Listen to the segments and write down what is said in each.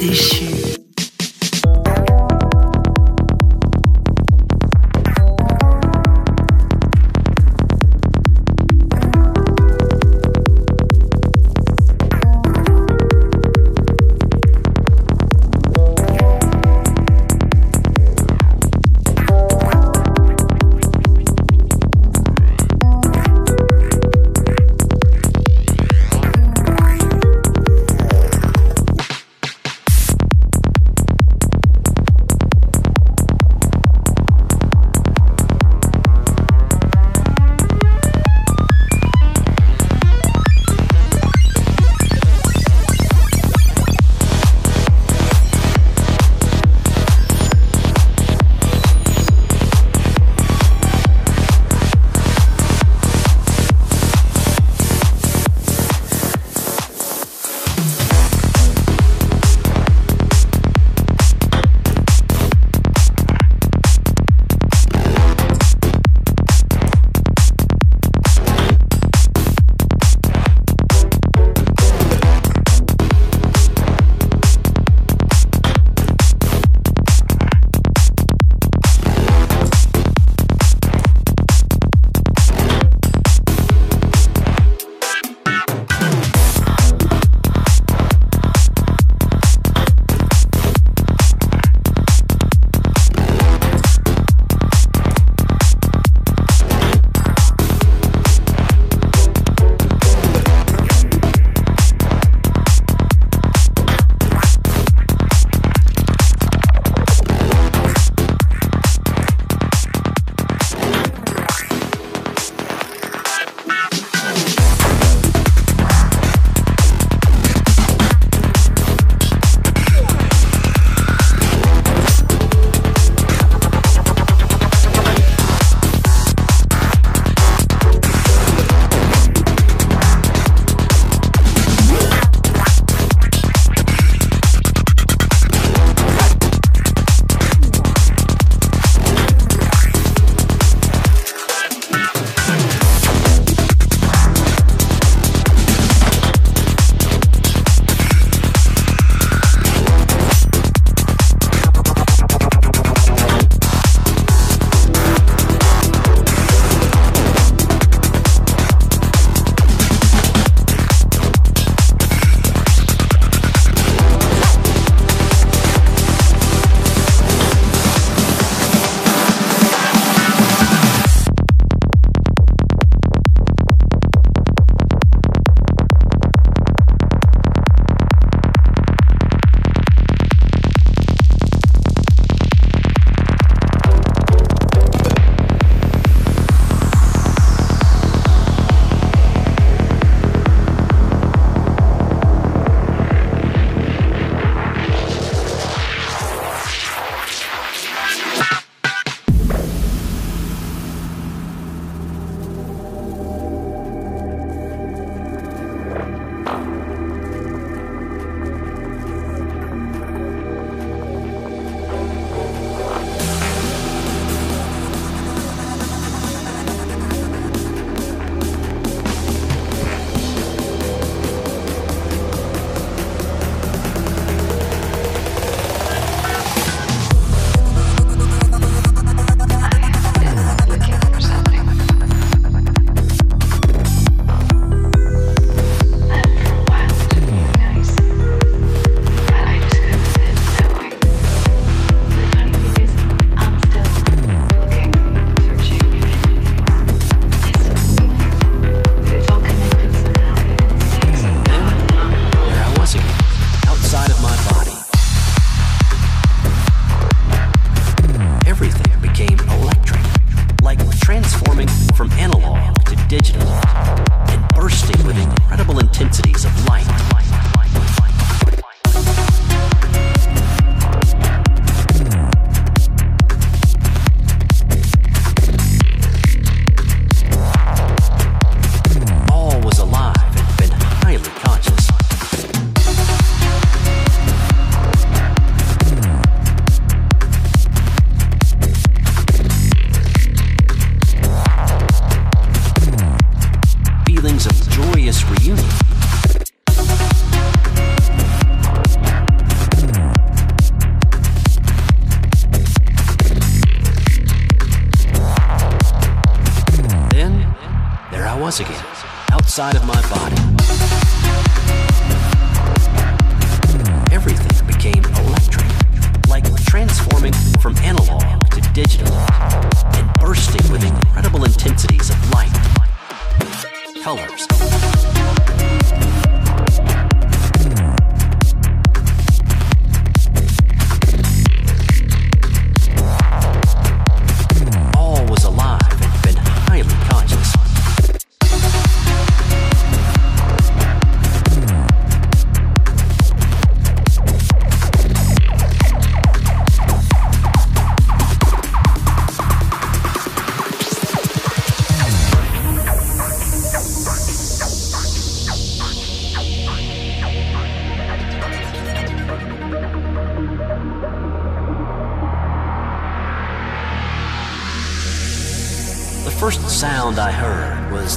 Kardeş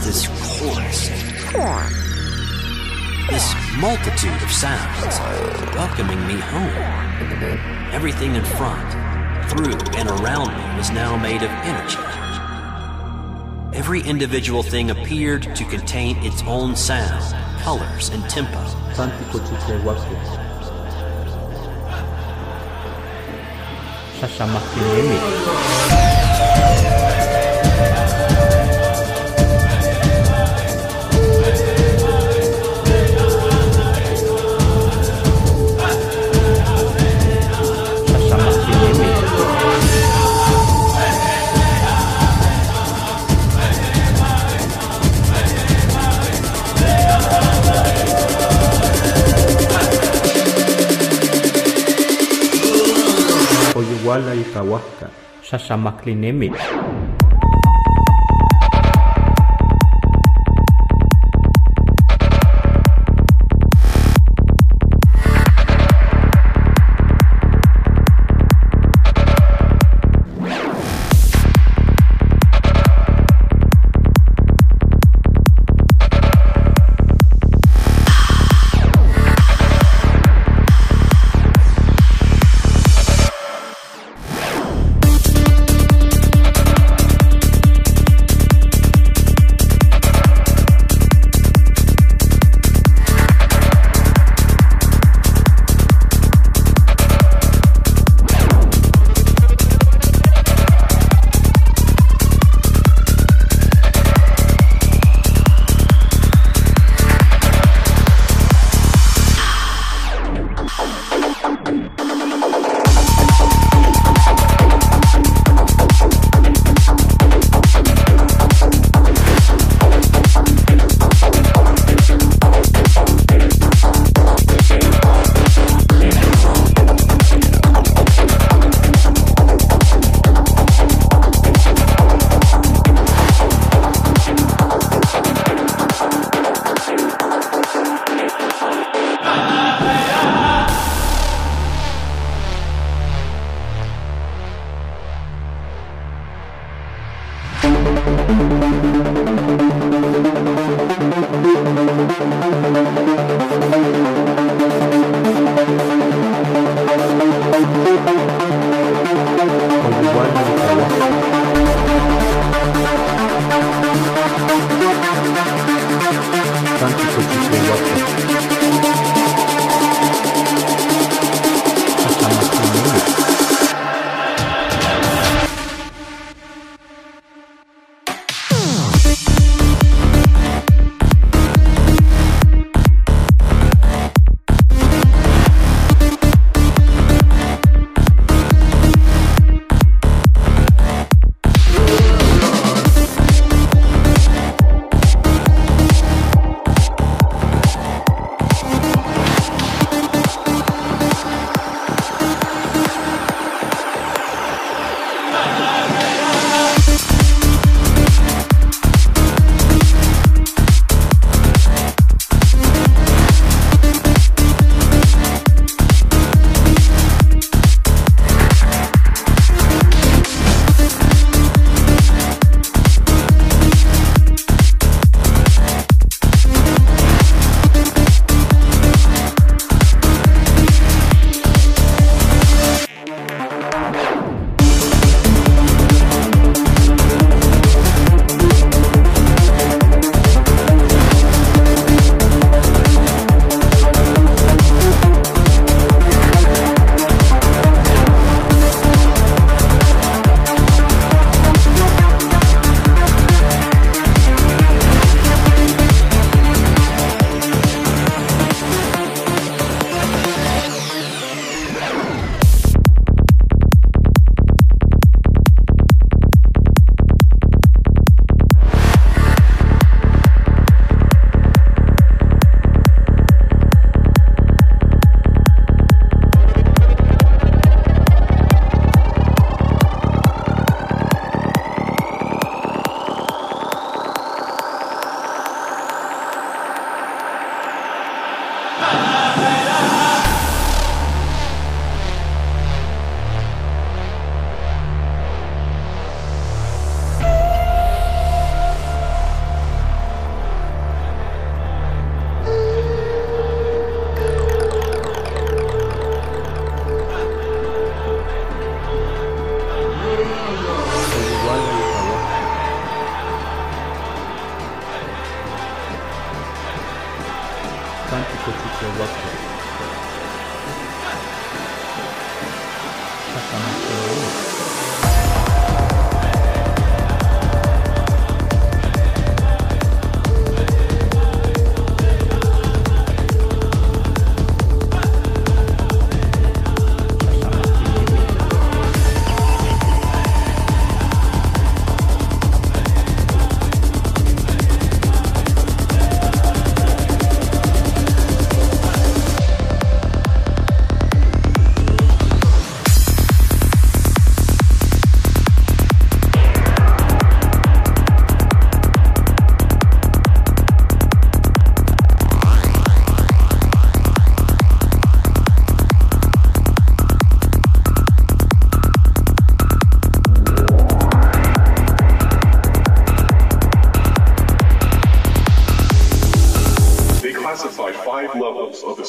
this chorus. This multitude of sounds welcoming me home. Everything in front, through, and around me was now made of energy. Every individual thing appeared to contain its own sound, colors, and tempo. Makinemi. Oyuwala y Kawaska, Shashamaklinemi.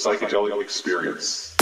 Psychedelic experience.